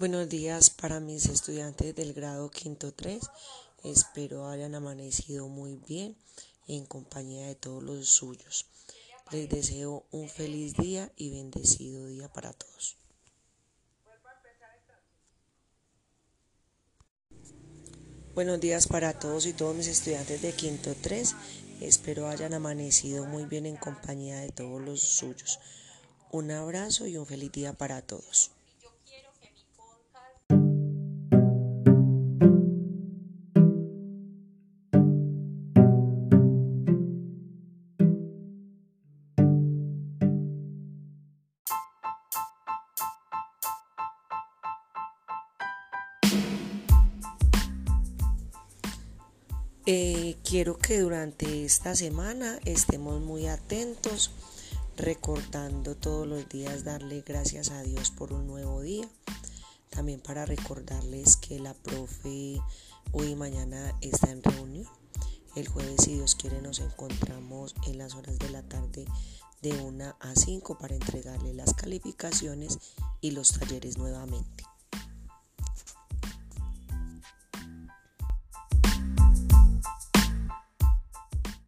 Buenos días para mis estudiantes del grado quinto 3. Espero hayan amanecido muy bien en compañía de todos los suyos. Les deseo un feliz día y bendecido día para todos. Buenos días para todos y todos mis estudiantes de quinto 3. Espero hayan amanecido muy bien en compañía de todos los suyos. Un abrazo y un feliz día para todos. Eh, quiero que durante esta semana estemos muy atentos, recordando todos los días darle gracias a Dios por un nuevo día. También para recordarles que la profe hoy y mañana está en reunión. El jueves, si Dios quiere, nos encontramos en las horas de la tarde de 1 a 5 para entregarle las calificaciones y los talleres nuevamente.